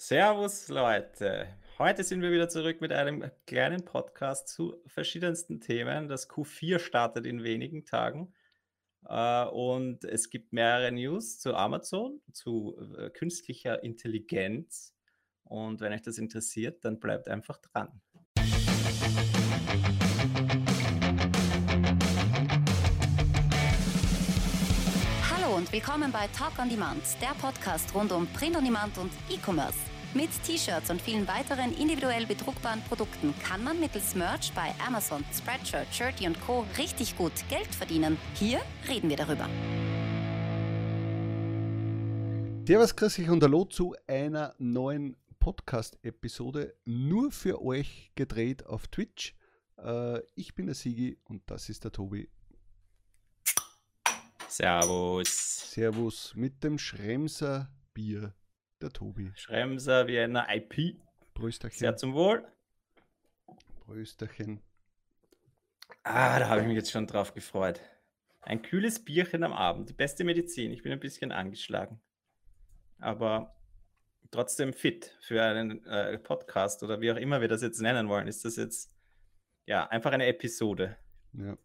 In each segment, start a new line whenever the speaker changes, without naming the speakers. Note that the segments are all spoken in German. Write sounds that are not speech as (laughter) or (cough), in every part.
Servus Leute. Heute sind wir wieder zurück mit einem kleinen Podcast zu verschiedensten Themen. Das Q4 startet in wenigen Tagen äh, und es gibt mehrere News zu Amazon, zu äh, künstlicher Intelligenz. Und wenn euch das interessiert, dann bleibt einfach dran.
Willkommen bei Talk on Demand, der Podcast rund um Print on Demand und E-Commerce. Mit T-Shirts und vielen weiteren individuell bedruckbaren Produkten kann man mittels Merch bei Amazon, Spreadshirt, Shirty und Co. richtig gut Geld verdienen. Hier reden wir darüber.
Servus, grüß euch und hallo zu einer neuen Podcast-Episode, nur für euch gedreht auf Twitch. Äh, ich bin der Sigi und das ist der Tobi.
Servus.
Servus mit dem Schremser Bier, der Tobi.
Schremser Vienna IP.
Prösterchen.
Sehr zum Wohl.
Prösterchen.
Ah, da habe ich mich jetzt schon drauf gefreut. Ein kühles Bierchen am Abend, die beste Medizin. Ich bin ein bisschen angeschlagen. Aber trotzdem fit für einen äh, Podcast oder wie auch immer wir das jetzt nennen wollen. Ist das jetzt ja einfach eine Episode,
Ja.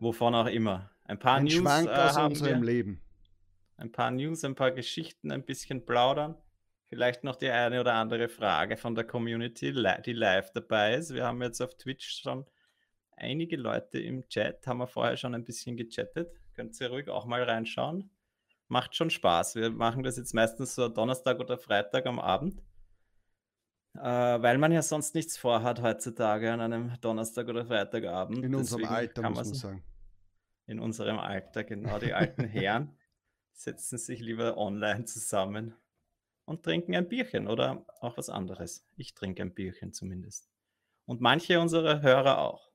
wovon auch immer. Ein paar
Ein
News
Schwank
äh,
aus unserem
wir.
Leben.
ein paar News, ein paar Geschichten, ein bisschen plaudern. Vielleicht noch die eine oder andere Frage von der Community, die live dabei ist. Wir haben jetzt auf Twitch schon einige Leute im Chat, haben wir vorher schon ein bisschen gechattet. Könnt ihr ruhig auch mal reinschauen. Macht schon Spaß. Wir machen das jetzt meistens so Donnerstag oder Freitag am Abend, äh, weil man ja sonst nichts vorhat heutzutage an einem Donnerstag oder Freitagabend.
In unserem
Deswegen
Alter, muss man sagen.
In unserem Alter, genau. Die alten Herren (laughs) setzen sich lieber online zusammen und trinken ein Bierchen oder auch was anderes. Ich trinke ein Bierchen zumindest. Und manche unserer Hörer auch.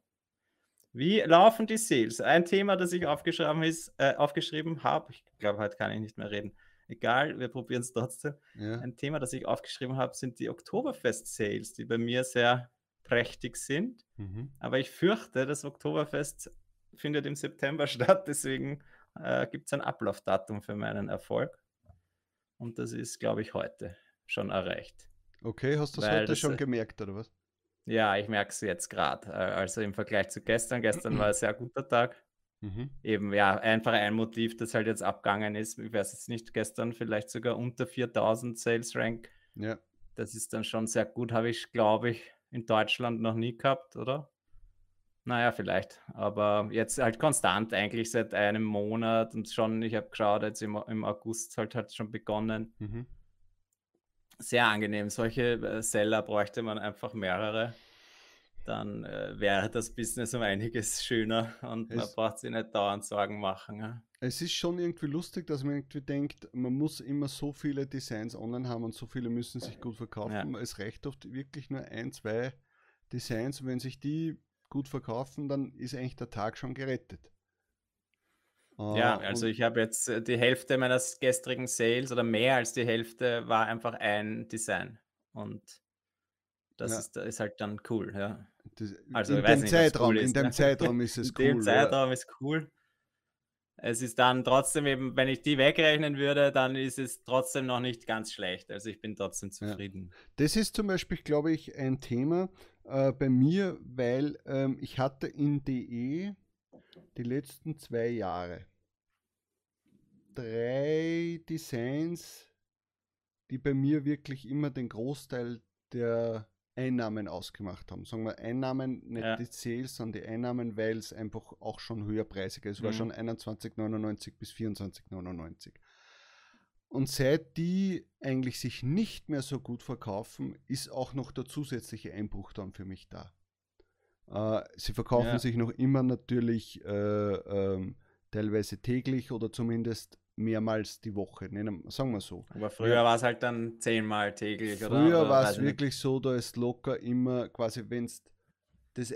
Wie laufen die Sales? Ein Thema, das ich aufgeschrieben, ist, äh, aufgeschrieben habe, ich glaube, heute kann ich nicht mehr reden. Egal, wir probieren es trotzdem.
Ja.
Ein Thema, das ich aufgeschrieben habe, sind die Oktoberfest-Sales, die bei mir sehr prächtig sind.
Mhm.
Aber ich fürchte, das Oktoberfest findet im September (laughs) statt, deswegen äh, gibt es ein Ablaufdatum für meinen Erfolg. Und das ist, glaube ich, heute schon erreicht.
Okay, hast du das
Weil
heute
das,
schon
äh,
gemerkt, oder was?
Ja, ich merke es jetzt gerade. Äh, also im Vergleich zu gestern. Gestern (clears throat) war ein sehr guter Tag.
Mhm.
Eben, ja, einfach ein Motiv, das halt jetzt abgegangen ist. Ich weiß jetzt nicht, gestern vielleicht sogar unter 4000 Sales Rank.
Ja.
Das ist dann schon sehr gut, habe ich, glaube ich, in Deutschland noch nie gehabt, oder? Naja, vielleicht. Aber jetzt halt konstant eigentlich seit einem Monat und schon, ich habe geschaut, jetzt im, im August halt hat schon begonnen.
Mhm.
Sehr angenehm. Solche äh, Seller bräuchte man einfach mehrere. Dann äh, wäre das Business um einiges schöner und man
Es-
braucht sich nicht dauernd Sorgen machen. Ja?
Es ist schon irgendwie lustig, dass man irgendwie denkt, man muss immer so viele Designs online haben und so viele müssen sich gut verkaufen. Es reicht oft wirklich nur ein, zwei Designs und wenn sich die gut verkaufen, dann ist eigentlich der Tag schon gerettet.
Ja,
Äh,
also
und-
ich habe jetzt äh, die Hälfte meiner gestrigen Sales oder mehr als die Hälfte war einfach ein Design. Und das
Ja.
ist, ist halt dann cool, ja.
das,
Also
in dem
nicht,
Zeitraum,
cool
in
ist,
dem
ne?
Zeitraum ist (laughs) es
In
cool.
dem
ja.
Zeitraum ist cool. Es ist dann trotzdem eben, wenn ich die wegrechnen würde, dann ist es trotzdem noch nicht ganz schlecht. Also ich bin trotzdem
Ja.
zufrieden.
Das ist zum Beispiel, glaube ich, ein Thema äh, bei mir, weil ähm, ich hatte in DE die letzten zwei Jahre drei Designs, die bei mir wirklich immer den Großteil der Einnahmen ausgemacht haben. Sagen wir Einnahmen, nicht
Ja.
die Sales, sondern die Einnahmen, weil es einfach auch schon höherpreisiger ist. Es war
Mhm.
schon 21,99 bis 24,99. Und seit die eigentlich sich nicht mehr so gut verkaufen, ist auch noch der zusätzliche Einbruch dann für mich da. Äh, sie verkaufen
Ja.
sich noch immer natürlich äh, ähm, teilweise täglich oder zumindest mehrmals die Woche, nennen, sagen wir so.
Aber früher war es halt dann zehnmal täglich, oder?
Früher
oder
war
weiß
es
ich nicht.
wirklich so, da ist locker immer quasi, wenn es das,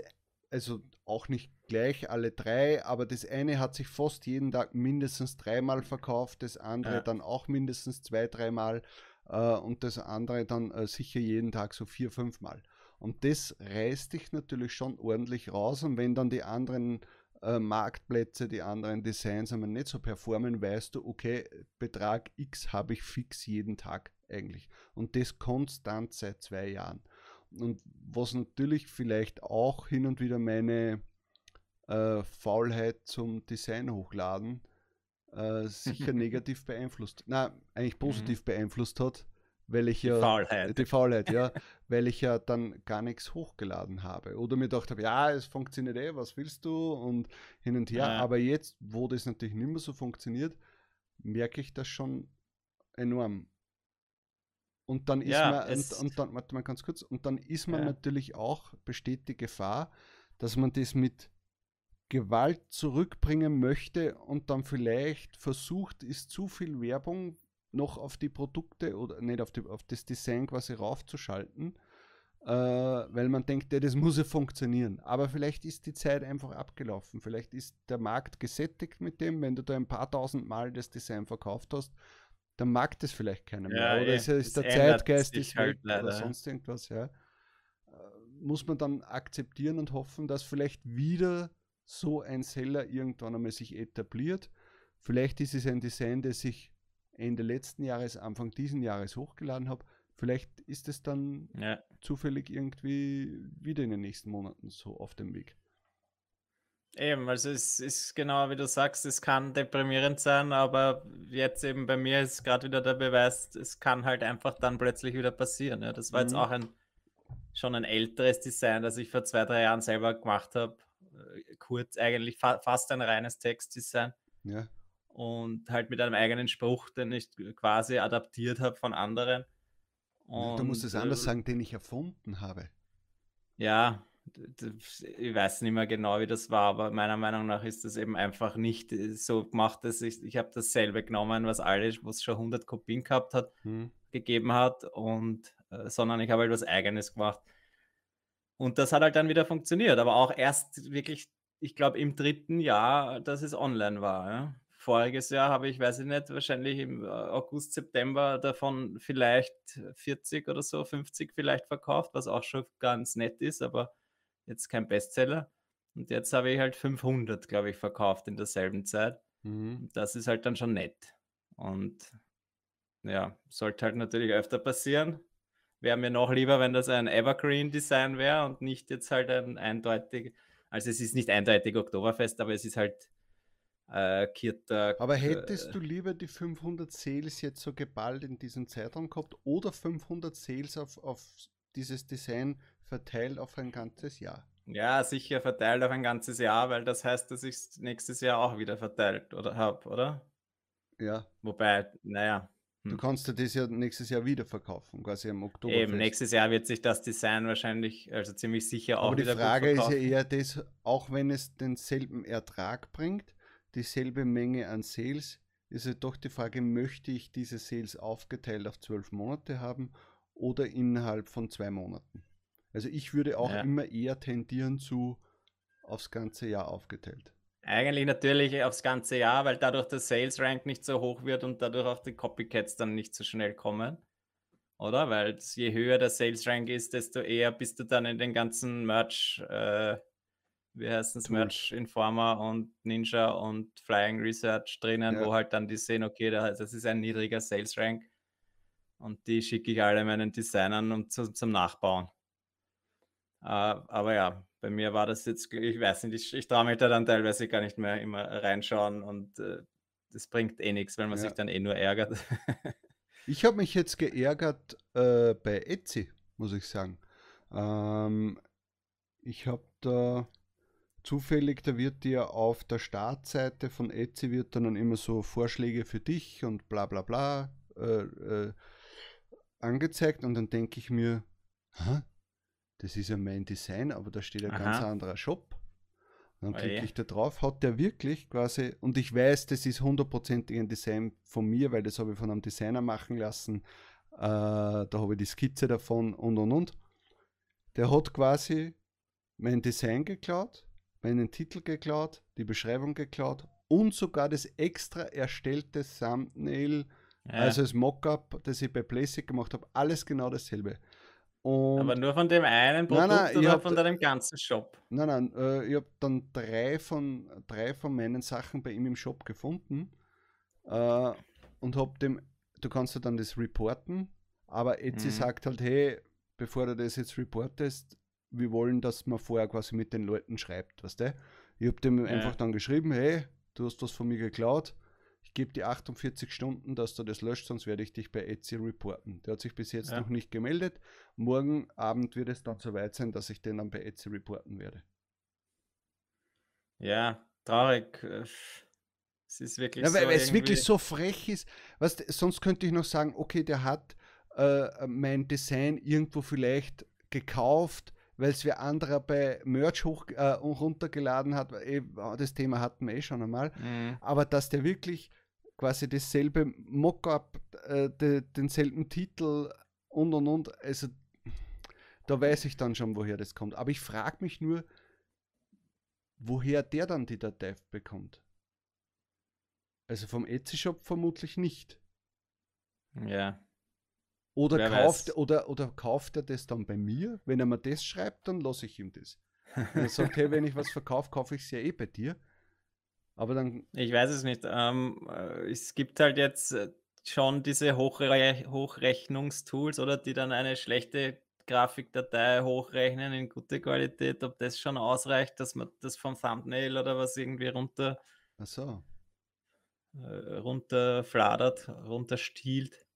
also auch nicht gleich alle drei, aber das eine hat sich fast jeden Tag mindestens dreimal verkauft, das andere
Ja.
dann auch mindestens zwei, dreimal äh, und das andere dann äh, sicher jeden Tag so vier, fünfmal. Und das reißt dich natürlich schon ordentlich raus und wenn dann die anderen äh, Marktplätze, die anderen Designs einmal nicht so performen, weißt du, okay, Betrag X habe ich fix jeden Tag eigentlich. Und das konstant seit zwei Jahren. Und was natürlich vielleicht auch hin und wieder meine äh, Faulheit zum Design hochladen äh, sicher (laughs) negativ beeinflusst. Na, eigentlich positiv mhm. beeinflusst hat, weil ich
die
ja
Faulheit.
die Faulheit, ja, weil ich ja dann gar nichts hochgeladen habe oder mir gedacht habe, ja, es funktioniert eh, was willst du und hin und her. Ja. Aber jetzt, wo das natürlich nicht mehr so funktioniert, merke ich das schon enorm. Und dann ist ja, man, und, und, dann, warte mal ganz kurz, und dann ist man ja. natürlich auch, besteht die Gefahr, dass man das mit Gewalt zurückbringen möchte und dann vielleicht versucht, ist zu viel Werbung noch auf die Produkte oder nicht auf, die, auf das Design quasi raufzuschalten, äh, weil man denkt, ja, das muss ja funktionieren. Aber vielleicht ist die Zeit einfach abgelaufen. Vielleicht ist der Markt gesättigt mit dem, wenn du da ein paar tausend Mal das Design verkauft hast, dann mag das vielleicht keiner mehr. Ja, oder ja, ist, ist der Zeitgeist ist halt weg oder sonst irgendwas, ja. Äh, muss man dann akzeptieren und hoffen, dass vielleicht wieder so ein Seller irgendwann einmal sich etabliert. Vielleicht ist es ein Design, das ich Ende letzten Jahres, Anfang diesen Jahres hochgeladen habe. Vielleicht ist es dann ja. zufällig irgendwie wieder in den nächsten Monaten so auf dem Weg.
Eben, also es ist genau wie du sagst, es kann deprimierend sein, aber jetzt eben bei mir ist gerade wieder der Beweis, es kann halt einfach dann plötzlich wieder passieren. Ja. Das war mhm. jetzt auch ein schon ein älteres Design, das ich vor zwei, drei Jahren selber gemacht habe. Äh, kurz, eigentlich fa fast ein reines Textdesign.
Ja.
Und halt mit einem eigenen Spruch, den ich quasi adaptiert habe von anderen.
Und, du musst es anders äh, sagen, den ich erfunden habe.
Ja, ich weiß nicht mehr genau, wie das war, aber meiner Meinung nach ist das eben einfach nicht äh, so gemacht, dass ich, ich habe dasselbe genommen, was alles, was schon 100 Kopien gehabt hat, hm. gegeben hat, und, äh, sondern ich habe halt was Eigenes gemacht. Und das hat halt dann wieder funktioniert, aber auch erst wirklich, ich glaube, im dritten Jahr, dass es online war. Ja. Voriges Jahr habe ich, weiß ich nicht, wahrscheinlich im äh, August, September davon vielleicht 40 oder so, 50 vielleicht verkauft, was auch schon ganz nett ist, aber jetzt kein Bestseller. Und jetzt habe ich halt 500, glaube ich, verkauft in derselben Zeit. Mhm. Das ist halt dann schon nett. Und ja, sollte halt natürlich öfter passieren wäre mir noch lieber, wenn das ein Evergreen-Design wäre und nicht jetzt halt ein eindeutig, also es ist nicht eindeutig Oktoberfest, aber es ist halt äh, Kirtag.
Aber hättest äh, du lieber die 500 Sales jetzt so geballt in diesem Zeitraum gehabt oder 500 Sales auf, auf dieses Design verteilt auf ein ganzes Jahr?
Ja, sicher verteilt auf ein ganzes Jahr, weil das heißt, dass ich es nächstes Jahr auch wieder verteilt oder habe, oder?
Ja.
Wobei, naja,
Du hm. kannst dir das ja nächstes Jahr wieder verkaufen, quasi im Oktober.
Eben, nächstes Jahr wird sich das Design wahrscheinlich, also ziemlich sicher auch Aber
die Frage ist ja eher das, auch wenn es denselben Ertrag bringt, dieselbe Menge an Sales, ist ja doch die Frage, möchte ich diese Sales aufgeteilt auf zwölf Monate haben oder innerhalb von zwei Monaten? Also ich würde auch ja. immer eher tendieren zu aufs ganze Jahr aufgeteilt.
Eigentlich natürlich aufs ganze Jahr, weil dadurch der Sales Rank nicht so hoch wird und dadurch auch die Copycats dann nicht so schnell kommen. Oder? Weil je höher der Sales Rank ist, desto eher bist du dann in den ganzen Merch, äh, wie heißt es, Merch Informer und Ninja und Flying Research drinnen, ja. wo halt dann die sehen, okay, das ist ein niedriger Sales Rank. Und die schicke ich alle meinen Designern um zu, zum Nachbauen. Uh, aber ja, bei mir war das jetzt, ich weiß nicht, ich, ich traue mich da dann teilweise gar nicht mehr immer reinschauen und äh, das bringt eh nichts, weil man ja. sich dann eh nur ärgert.
ich habe mich jetzt geärgert äh, bei Etsy, muss ich sagen. Ähm, ich habe da zufällig, da wird dir auf der Startseite von Etsy wird dann immer so Vorschläge für dich und bla bla bla äh, äh angezeigt und dann denke ich mir, Hä? Das ist ja mein Design, aber da steht ein Aha. ganz anderer Shop. dann klicke ich da drauf, hat der wirklich quasi, und ich weiß, das ist hundertprozentig ein Design von mir, weil das habe ich von einem Designer machen lassen. Äh, da habe ich die Skizze davon und und und. Der hat quasi mein Design geklaut, meinen Titel geklaut, die Beschreibung geklaut und sogar das extra erstellte Thumbnail, ja. also das Mockup, das ich bei Playsic gemacht habe, alles genau dasselbe.
Und Aber nur von dem einen Produkt nein, nein, oder von deinem ganzen Shop?
Nein, nein, äh, ich habe dann drei von, drei von meinen Sachen bei ihm im Shop gefunden äh, und habe dem, du kannst ja dann das reporten Aber Etsy
Mhm.
sagt halt, hey, bevor du das jetzt reportest, wir wollen, dass man vorher quasi mit den Leuten schreibt, weißt du? Ich habe dem
Ja.
einfach dann geschrieben, hey, du hast was von mir geklaut, gebe dir 48 Stunden, dass du das löscht, sonst werde ich dich bei Etsy reporten. Der hat sich bis jetzt
Ja.
noch nicht gemeldet. Morgen Abend wird es dann soweit sein, dass ich den dann bei Etsy reporten werde.
Ja, traurig. Es ist wirklich
Ja, weil,
so
weil es wirklich so frech ist. Weißt, sonst könnte ich noch sagen, okay, der hat äh, mein Design irgendwo vielleicht gekauft, weil es wer anderer bei Merch hoch äh, und runtergeladen hat. Eh, Das Thema hatten wir eh schon einmal.
Mhm.
Aber dass der wirklich quasi dasselbe Mockup, äh, de, denselben Titel und und und, also da weiß ich dann schon, woher das kommt. Aber ich frage mich nur, woher der dann die Datei bekommt. Also vom Etsy-Shop vermutlich nicht.
Ja.
Oder
Wer
kauft,
weiß.
oder, oder kauft er das dann bei mir? Wenn er mir das schreibt, dann lasse ich ihm das. (laughs) Er sagt, hey, wenn ich was verkaufe, kaufe ich es ja eh bei dir. Aber dann,
Ich weiß es nicht. Ähm, äh, es gibt halt jetzt äh, schon diese Hochre Hochrechnungstools oder die dann eine schlechte Grafikdatei hochrechnen in gute Qualität, ob das schon ausreicht, dass man das vom Thumbnail oder was irgendwie runter,
ach so,
äh, runterfladert, runterstiehlt.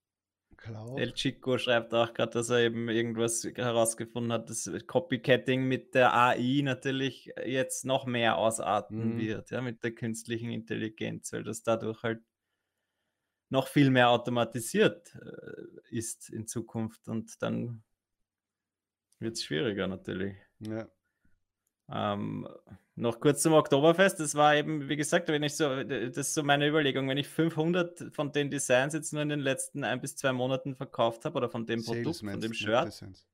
Cloud.
El Chico schreibt auch gerade, dass er eben irgendwas herausgefunden hat, dass Copycatting mit der AI natürlich jetzt noch mehr ausarten
Mhm.
wird, ja, mit der künstlichen Intelligenz, weil das dadurch halt noch viel mehr automatisiert äh, ist in Zukunft und dann wird es schwieriger natürlich.
Ja.
Ähm, noch kurz zum Oktoberfest. Das war eben, wie gesagt, wenn ich so, das ist so meine Überlegung, wenn ich 500 von den Designs jetzt nur in den letzten ein bis zwei Monaten verkauft habe oder von dem
Sales
Produkt, von dem Shirt,
Designs.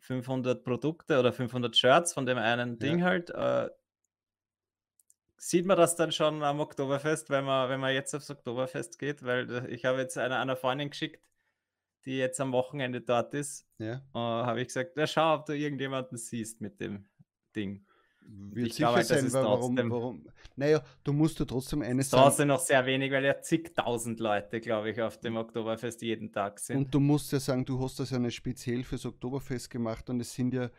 500 Produkte oder 500 Shirts von dem einen Ding halt, äh, sieht man das dann schon am Oktoberfest, wenn man, wenn man jetzt aufs Oktoberfest geht, weil äh, ich habe jetzt einer, einer Freundin geschickt, die jetzt am Wochenende dort ist,
Ja.
äh, habe ich gesagt, ja, schau, ob du irgendjemanden siehst mit dem Ding.
Wird
ich glaube halt, das
sein,
ist
warum,
trotzdem-
warum. Naja, du musst ja trotzdem eines sagen.
trotzdem noch sehr wenig, weil ja zigtausend Leute, glaube ich, auf dem Oktoberfest jeden Tag sind.
Und du musst ja sagen, du hast das ja nicht speziell fürs Oktoberfest gemacht und es sind ja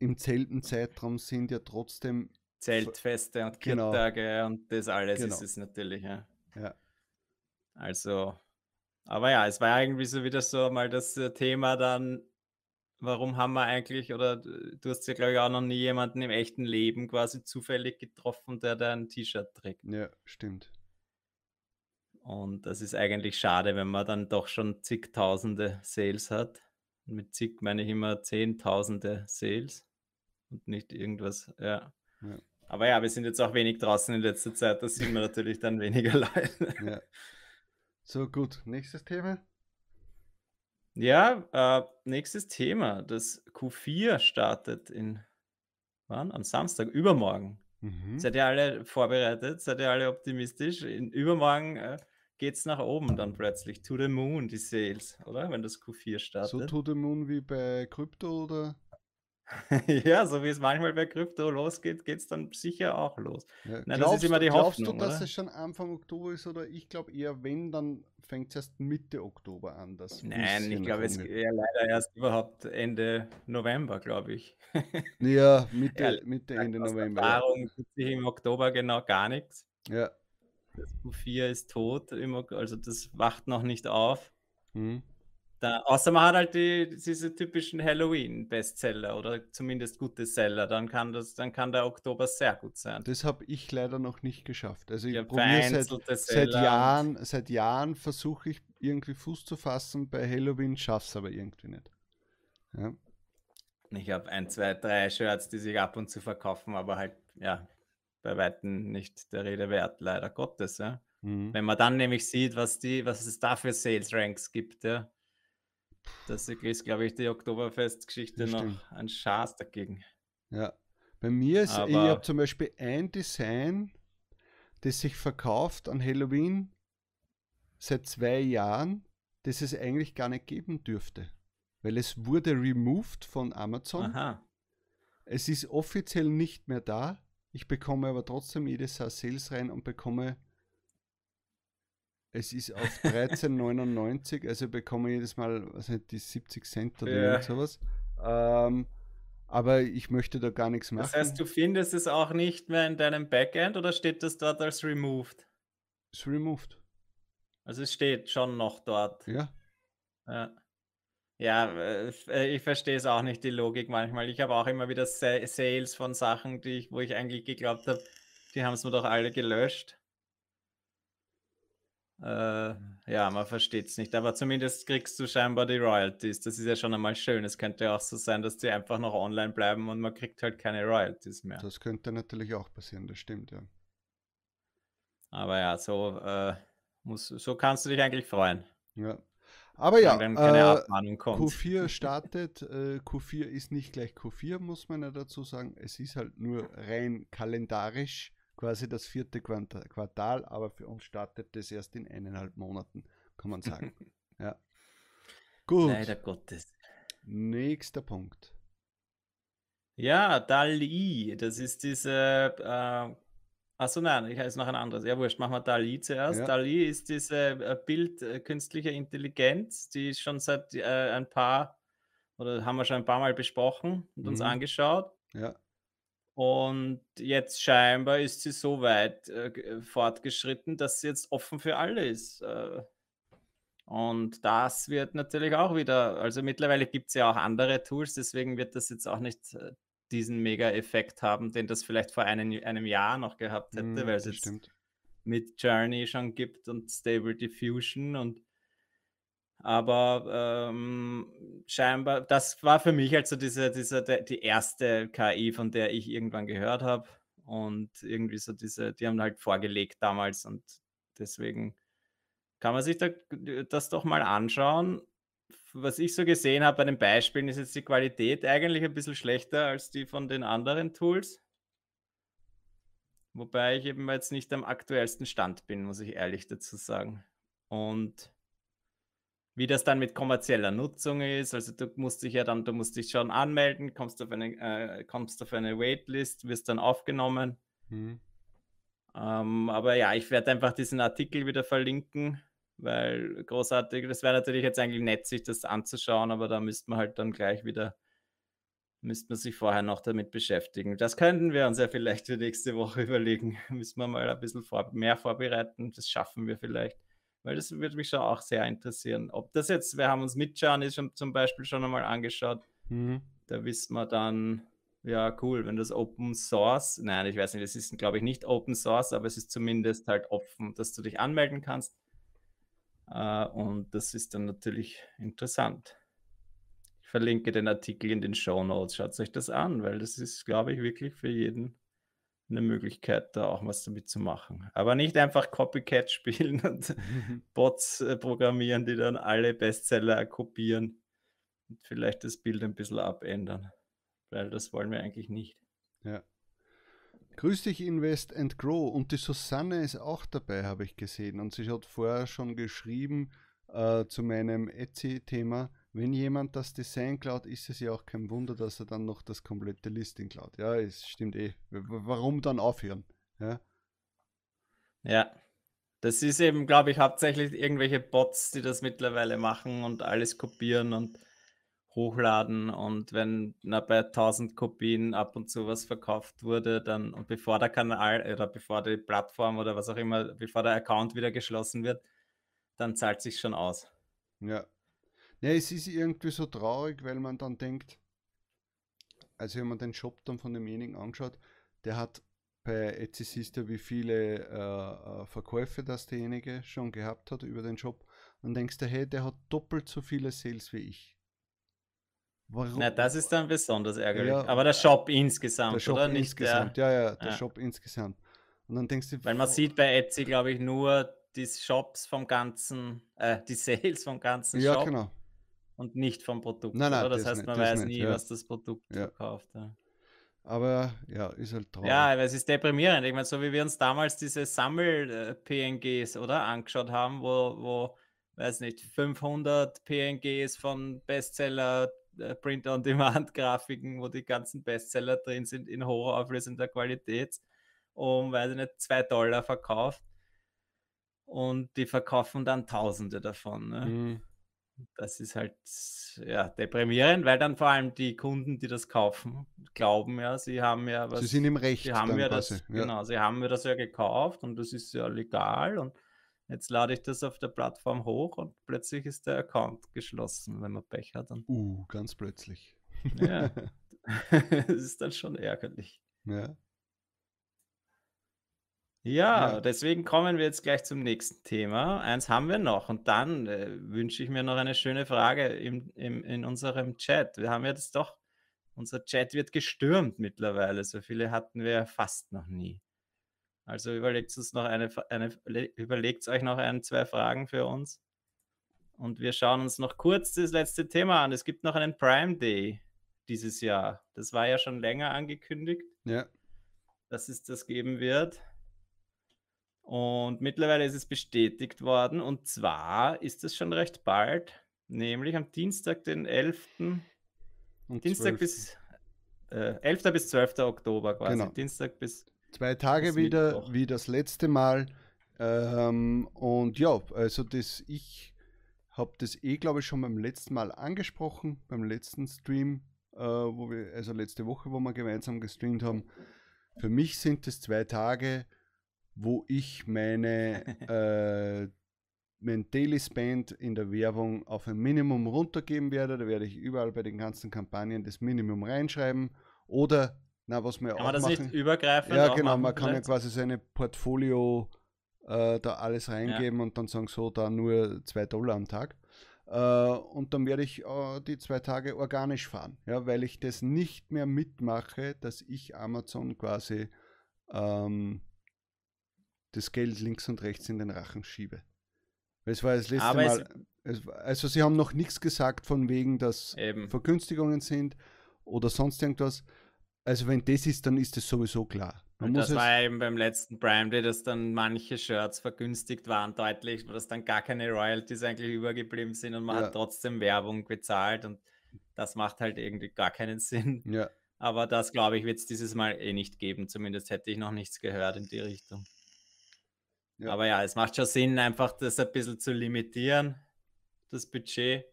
im selben Zeitraum sind ja trotzdem.
Zeltfeste und
Genau.
Kirchtage und das alles
Genau.
ist es natürlich, ja.
Ja.
Also, aber ja, es war irgendwie so wieder so mal das äh, Thema dann, warum haben wir eigentlich, oder du hast ja, glaube ich, auch noch nie jemanden im echten Leben quasi zufällig getroffen, der da ein T-Shirt trägt.
Ja, stimmt.
Und das ist eigentlich schade, wenn man dann doch schon zigtausende Sales hat. Und mit zig meine ich immer zehntausende Sales und nicht irgendwas, ja.
Ja.
Aber ja, wir sind jetzt auch wenig draußen in letzter Zeit, da sehen wir natürlich dann weniger (laughs) Leute.
Ja. So, gut. Nächstes Thema.
Ja, äh, nächstes Thema. Das Q4 startet in, wann? Am Samstag, übermorgen.
Mhm.
Seid ihr alle vorbereitet? Seid ihr alle optimistisch? In, übermorgen äh, geht es nach oben dann plötzlich. To the moon, die Sales, oder? Wenn das Q4
So
startet.
to the moon wie bei Krypto oder? (laughs)
ja, so wie es manchmal bei Krypto losgeht, geht es dann sicher auch los.
Ja.
Nein, das ist immer die
glaubst
Hoffnung,
du, dass
oder?
es schon Anfang Oktober ist oder ich glaube eher, wenn, dann fängt es erst Mitte Oktober an. Das
Nein, ich glaube, es ja leider erst überhaupt Ende November, glaube ich. (laughs)
Ja, Mitte,
Ehrlich
Mitte Ende November. ja.
Erfahrung tut sich im Oktober genau gar nichts.
Ja.
Das Q4 ist tot, also das wacht noch nicht auf.
Mhm.
Da, außer man hat halt die, diese typischen Halloween-Bestseller oder zumindest gute Seller, dann kann, das, dann kann der Oktober sehr gut sein.
Das habe ich leider noch nicht geschafft. Also ich
Ja,
probiere seit, seit Jahren, seit Jahren versuche ich irgendwie Fuß zu fassen. Bei Halloween schaff's aber irgendwie nicht. Ja.
Ich habe ein, zwei, drei Shirts, die sich ab und zu verkaufen, aber halt, ja, bei Weitem nicht der Rede wert, leider Gottes. Ja.
Mhm.
Wenn man dann nämlich sieht, was, die, was es da für Sales Ranks gibt, ja, das ist, glaube ich, die Oktoberfest-Geschichte noch ein Schaß dagegen.
Ja. Bei mir ist, ich
Aber-
habe zum Beispiel ein Design, das sich verkauft an Halloween seit zwei Jahren, das es eigentlich gar nicht geben dürfte. Weil es wurde removed von Amazon.
Aha.
Es ist offiziell nicht mehr da. Ich bekomme aber trotzdem jedes Jahr Sales rein und bekomme Es ist auf 13,99, also bekomme ich jedes Mal, was nicht, die 70 Cent oder ja. sowas. Ähm, aber ich möchte da gar nichts machen.
Das heißt, du findest es auch nicht mehr in deinem Backend oder steht das dort als removed?
Ist removed.
Also es steht schon noch dort.
Ja.
Ja, ja äh, ich verstehe es auch nicht, die Logik manchmal. Ich habe auch immer wieder Sales von Sachen, die ich, wo ich eigentlich geglaubt habe, die haben es mir doch alle gelöscht. Äh, ja, man versteht es nicht, aber zumindest kriegst du scheinbar die Royalties. Das ist ja schon einmal schön. Es könnte auch so sein, dass die einfach noch online bleiben und man kriegt halt keine Royalties mehr.
Das könnte natürlich auch passieren, das stimmt, ja.
Aber ja, so, äh, muss, so kannst du dich eigentlich freuen.
Ja. Aber ja,
wenn keine äh, Abmahnung kommt.
Q4 (laughs) startet. Äh, Q4 ist nicht gleich Q4, muss man ja dazu sagen. Es ist halt nur rein kalendarisch quasi das vierte Quartal, aber für uns startet das erst in eineinhalb Monaten, kann man sagen. (laughs) ja.
Gut. Leider Gottes.
Nächster Punkt.
Ja, DALI, das ist diese. Äh, achso, nein, ich heiße noch ein anderes. Ja, wurscht, machen wir DALI zuerst. Ja. DALI ist diese äh, Bild äh, künstliche Intelligenz, die schon seit äh, ein paar, oder haben wir schon ein paar Mal besprochen und mhm. uns angeschaut.
Ja.
Und jetzt scheinbar ist sie so weit äh, fortgeschritten, dass sie jetzt offen für alle ist. Äh. Und das wird natürlich auch wieder, also mittlerweile gibt es ja auch andere Tools, deswegen wird das jetzt auch nicht äh, diesen Mega-Effekt haben, den das vielleicht vor einem, einem Jahr noch gehabt hätte, mm, weil es jetzt
stimmt.
mit Journey schon gibt und Stable Diffusion und aber ähm, scheinbar, das war für mich also diese, diese, die erste KI, von der ich irgendwann gehört habe. Und irgendwie so diese, die haben halt vorgelegt damals und deswegen kann man sich da, das doch mal anschauen. Was ich so gesehen habe bei den Beispielen, ist jetzt die Qualität eigentlich ein bisschen schlechter als die von den anderen Tools. Wobei ich eben jetzt nicht am aktuellsten Stand bin, muss ich ehrlich dazu sagen. Und wie das dann mit kommerzieller Nutzung ist. Also du musst dich ja dann, du musst dich schon anmelden, kommst auf eine, äh, kommst auf eine Waitlist, wirst dann aufgenommen. Mhm. Ähm, aber ja, ich werde einfach diesen Artikel wieder verlinken, weil großartig, das wäre natürlich jetzt eigentlich nett, sich das anzuschauen, aber da müsste man halt dann gleich wieder, müsste man sich vorher noch damit beschäftigen. Das könnten wir uns ja vielleicht für nächste Woche (laughs) überlegen. müssen wir mal ein bisschen vor, mehr vorbereiten, das schaffen wir vielleicht. Weil das würde mich schon auch sehr interessieren. Ob das jetzt, wir haben uns mit schon zum Beispiel schon einmal angeschaut. Mhm. Da wissen wir dann, ja, cool, wenn das Open Source, nein, ich weiß nicht, das ist, glaube ich, nicht Open Source, aber es ist zumindest halt offen, dass du dich anmelden kannst. Uh, und das ist dann natürlich interessant. Ich verlinke den Artikel in den Show Notes. Schaut euch das an, weil das ist, glaube ich, wirklich für jeden eine Möglichkeit, da auch was damit zu machen. Aber nicht einfach Copycat (laughs) spielen und (laughs) Bots äh, programmieren, die dann alle Bestseller kopieren und vielleicht das Bild ein bisschen abändern. Weil das wollen wir eigentlich nicht.
Ja. Grüß dich, Invest and Grow. Und die Susanne ist auch dabei, habe ich gesehen. Und sie hat vorher schon geschrieben äh, zu meinem Etsy-Thema wenn jemand das Design klaut, ist es ja auch kein Wunder, dass er dann noch das komplette Listing klaut. Ja, es stimmt eh. Warum dann aufhören? Ja.
Ja. Das ist eben, glaube ich, hauptsächlich irgendwelche Bots, die das mittlerweile machen und alles kopieren und hochladen. Und wenn na, bei 1000 Kopien ab und zu was verkauft wurde, dann und bevor der Kanal oder bevor die Plattform oder was auch immer, bevor der Account wieder geschlossen wird, dann zahlt sich schon aus.
Ja, ja, es ist irgendwie so traurig, weil man dann denkt, also wenn man den Shop dann von demjenigen anschaut, der hat bei Etsy siehst du, wie viele äh, äh, Verkäufe das derjenige schon gehabt hat über den Shop. Und denkst du, hey, der hat doppelt so viele Sales wie ich.
Warum? Na, das ist dann besonders ärgerlich. Ja, Aber der Shop insgesamt,
der Shop
oder?
Insgesamt, der, ja, ja, der ja. Shop insgesamt. Und dann denkst du,
weil man sieht bei Etsy, glaube ich, nur die Shops vom ganzen, äh, die Sales vom ganzen
ja, Shop. Ja, genau
und nicht vom Produkt.
Nein, nein,
das, das heißt, man weiß nicht, nie, ja. was das Produkt ja. verkauft. Ja.
Aber ja, ist halt
traurig. Ja, aber es ist deprimierend. Ich meine, so wie wir uns damals diese Sammel-PNGs oder angeschaut haben, wo, wo, weiß nicht, 500 PNGs von Bestseller äh, Print-on-Demand-Grafiken, wo die ganzen Bestseller drin sind in hoher auflösender Qualität, um, weiß ich nicht, 2 Dollar verkauft und die verkaufen dann Tausende davon. Ne? Mhm. Das ist halt ja, deprimierend, weil dann vor allem die Kunden, die das kaufen, glauben ja, sie haben ja
was. Sie sind im Recht.
Sie haben ja das, ja. genau, sie haben mir das ja gekauft und das ist ja legal und jetzt lade ich das auf der Plattform hoch und plötzlich ist der Account geschlossen, wenn man Pech hat.
Uh, ganz plötzlich.
Ja, (laughs) (laughs) das ist dann schon ärgerlich.
Ja.
Ja, Ja. deswegen kommen wir jetzt gleich zum nächsten Thema. Eins haben wir noch und dann äh, wünsche ich mir noch eine schöne Frage im, im, in unserem Chat. Wir haben jetzt doch, unser Chat wird gestürmt mittlerweile. So viele hatten wir fast noch nie. Also überlegt uns noch eine, eine überlegt euch noch ein, zwei Fragen für uns. Und wir schauen uns noch kurz das letzte Thema an. Es gibt noch einen Prime Day dieses Jahr. Das war ja schon länger angekündigt,
Ja.
dass es das geben wird. Und mittlerweile ist es bestätigt worden. Und zwar ist es schon recht bald, nämlich am Dienstag, den 11. Und Dienstag 12. bis äh, 11. bis 12. Oktober quasi. Genau. Dienstag bis.
Zwei Tage wieder Mittwoch. wie das letzte Mal. Ähm, und ja, also das, ich habe das eh, glaube ich, schon beim letzten Mal angesprochen, beim letzten Stream, äh, wo wir, also letzte Woche, wo wir gemeinsam gestreamt haben. Für mich sind es zwei Tage, wo ich meine äh, mein Daily Spend in der Werbung auf ein Minimum runtergeben werde. Da werde ich überall bei den ganzen Kampagnen das Minimum reinschreiben. Oder, na, was wir
kann auch man das machen. nicht übergreifend
Ja, genau, man kann ja quasi seine Portfolio äh, da alles reingeben ja. und dann sagen so, da nur zwei Dollar am Tag. Äh, und dann werde ich äh, die zwei Tage organisch fahren, ja, weil ich das nicht mehr mitmache, dass ich Amazon quasi ähm, das Geld links und rechts in den Rachen schiebe. Es war das letzte Aber Mal. Es, also sie haben noch nichts gesagt von wegen, dass eben. Vergünstigungen sind oder sonst irgendwas. Also wenn das ist, dann ist das sowieso klar.
Man das war eben beim letzten Prime Day, dass dann manche Shirts vergünstigt waren, deutlich, dass dann gar keine Royalties eigentlich übergeblieben sind und man ja. hat trotzdem Werbung bezahlt und das macht halt irgendwie gar keinen (laughs) Sinn.
Ja.
Aber das, glaube ich, wird es dieses Mal eh nicht geben. Zumindest hätte ich noch nichts gehört in die Richtung. Ja. Aber ja, es macht schon Sinn, einfach das ein bisschen zu limitieren, das Budget.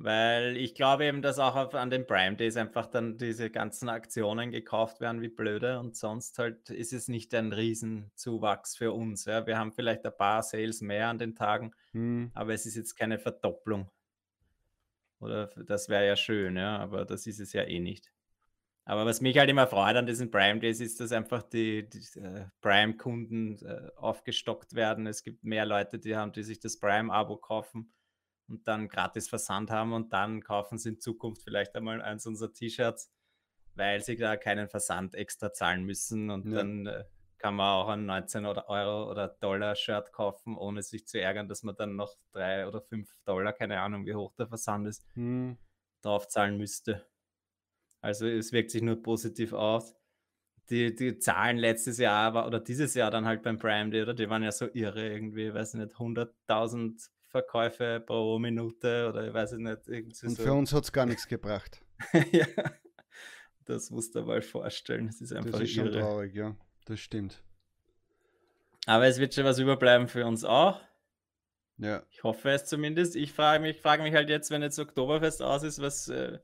Weil ich glaube eben, dass auch auf, an den Prime Days einfach dann diese ganzen Aktionen gekauft werden wie blöde und sonst halt ist es nicht ein Riesenzuwachs für uns. Ja. Wir haben vielleicht ein paar Sales mehr an den Tagen, hm. aber es ist jetzt keine Verdopplung. Oder das wäre ja schön, ja, aber das ist es ja eh nicht. Aber was mich halt immer freut an diesen Prime Days ist, dass einfach die, die äh, Prime-Kunden äh, aufgestockt werden. Es gibt mehr Leute, die haben, die sich das Prime-Abo kaufen und dann gratis Versand haben und dann kaufen sie in Zukunft vielleicht einmal eins unserer T-Shirts, weil sie da keinen Versand extra zahlen müssen und ja. dann äh, kann man auch ein 19 Euro oder Dollar Shirt kaufen, ohne sich zu ärgern, dass man dann noch drei oder fünf Dollar, keine Ahnung, wie hoch der Versand ist, hm. drauf zahlen müsste. Also es wirkt sich nur positiv aus. Die, die Zahlen letztes Jahr war, oder dieses Jahr dann halt beim Prime Day, oder die waren ja so irre irgendwie, weiß ich nicht, 100.000 Verkäufe pro Minute oder ich weiß nicht.
Irgendwie Und so. für uns hat es gar nichts gebracht. (laughs)
ja, das musst du mal vorstellen. Das ist einfach
Das ist irre. schon traurig, ja, das stimmt.
Aber es wird schon was überbleiben für uns auch.
Ja.
Ich hoffe es zumindest. Ich frage mich, frage mich halt jetzt, wenn jetzt Oktoberfest aus ist, was, äh,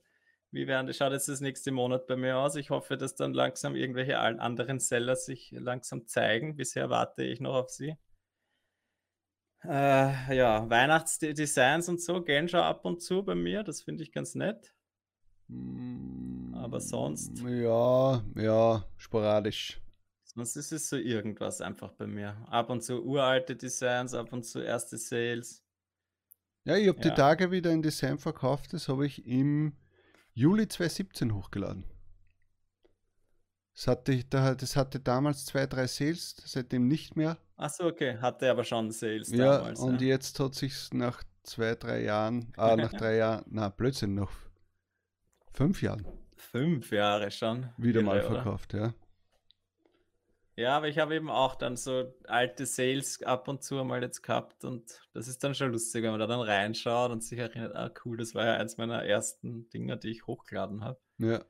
wie werden, schaut jetzt das nächste Monat bei mir aus? Ich hoffe, dass dann langsam irgendwelche anderen Seller sich langsam zeigen. Bisher warte ich noch auf sie. Äh, ja, Weihnachtsdesigns und so gehen schon ab und zu bei mir. Das finde ich ganz nett. Aber sonst.
Ja, ja, sporadisch.
Sonst ist es so irgendwas einfach bei mir. Ab und zu uralte Designs, ab und zu erste Sales.
Ja, ich habe ja. die Tage wieder ein Design verkauft, das habe ich im Juli 2017 hochgeladen. Das hatte, das hatte damals zwei, drei Sales, seitdem nicht mehr.
Achso, okay, hatte aber schon Sales
ja, damals. Und ja. jetzt hat sich nach zwei, drei Jahren, ah, nach (laughs) drei Jahren, na, Blödsinn, noch fünf Jahren.
Fünf Jahre schon.
Wieder Irre, mal verkauft, oder? ja.
Ja, aber ich habe eben auch dann so alte Sales ab und zu mal jetzt gehabt und das ist dann schon lustig, wenn man da dann reinschaut und sich erinnert, ah cool, das war ja eins meiner ersten Dinger, die ich hochgeladen habe.
Ja.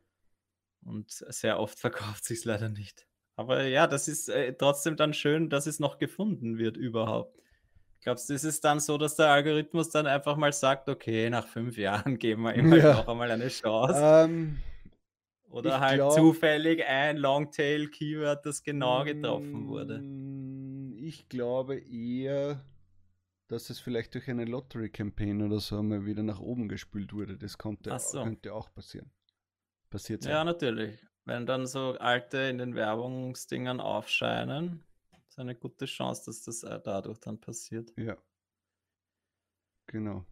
Und sehr oft verkauft sich es leider nicht. Aber ja, das ist äh, trotzdem dann schön, dass es noch gefunden wird überhaupt. Glaubst du, ist es dann so, dass der Algorithmus dann einfach mal sagt, okay, nach fünf Jahren (laughs) geben wir ihm halt
Ja.
noch einmal eine Chance?
Ähm,
Oder
ich
halt
glaub-
zufällig ein Longtail-Keyword, das genau getroffen wurde.
mm, Ich glaube eher, dass es vielleicht durch eine Lottery-Campaign oder so mal wieder nach oben gespült wurde. Das
Ach so.
könnte auch passieren. Passiert sein.
Ja, natürlich. Wenn dann so alte in den Werbungsdingern aufscheinen, ist eine gute Chance, dass das äh, dadurch dann passiert.
ja. Genau.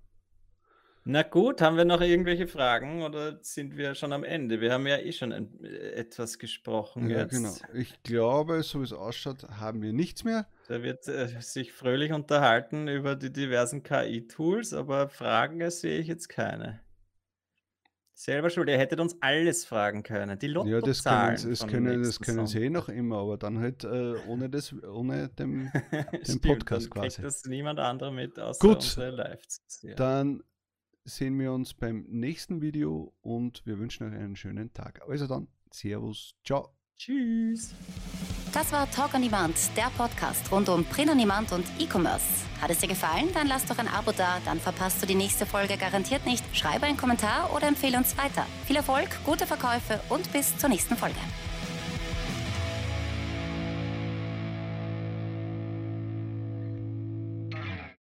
Na gut, haben wir noch irgendwelche Fragen oder sind wir schon am Ende? Wir haben ja eh schon ein, äh, etwas gesprochen
Ja,
jetzt.
genau. Ich glaube, so wie es ausschaut, haben wir nichts mehr.
Da wird äh, sich fröhlich unterhalten über die diversen KI-Tools, aber Fragen äh, sehe ich jetzt keine. Selber schuld, ihr hättet uns alles fragen können. Die
Ja, das können,
Lottozahlen
sie- das können, das können sie eh noch immer, aber dann halt äh, ohne, das, ohne dem. (laughs)
Stimmt,
Podcast
dann
quasi.
kriegt das niemand andere mit, außer
Gut.
unsere live sehen.
Dann sehen wir uns beim nächsten Video und wir wünschen euch einen schönen Tag. Also dann, Servus, ciao.
Tschüss.
Das war Talk on Demand, der Podcast rund um Print on Demand und E-Commerce. Hat es dir gefallen? Dann lass doch ein Abo da, dann verpasst du die nächste Folge garantiert nicht. Schreibe einen Kommentar oder empfehle uns weiter. Viel Erfolg, gute Verkäufe und bis zur nächsten Folge.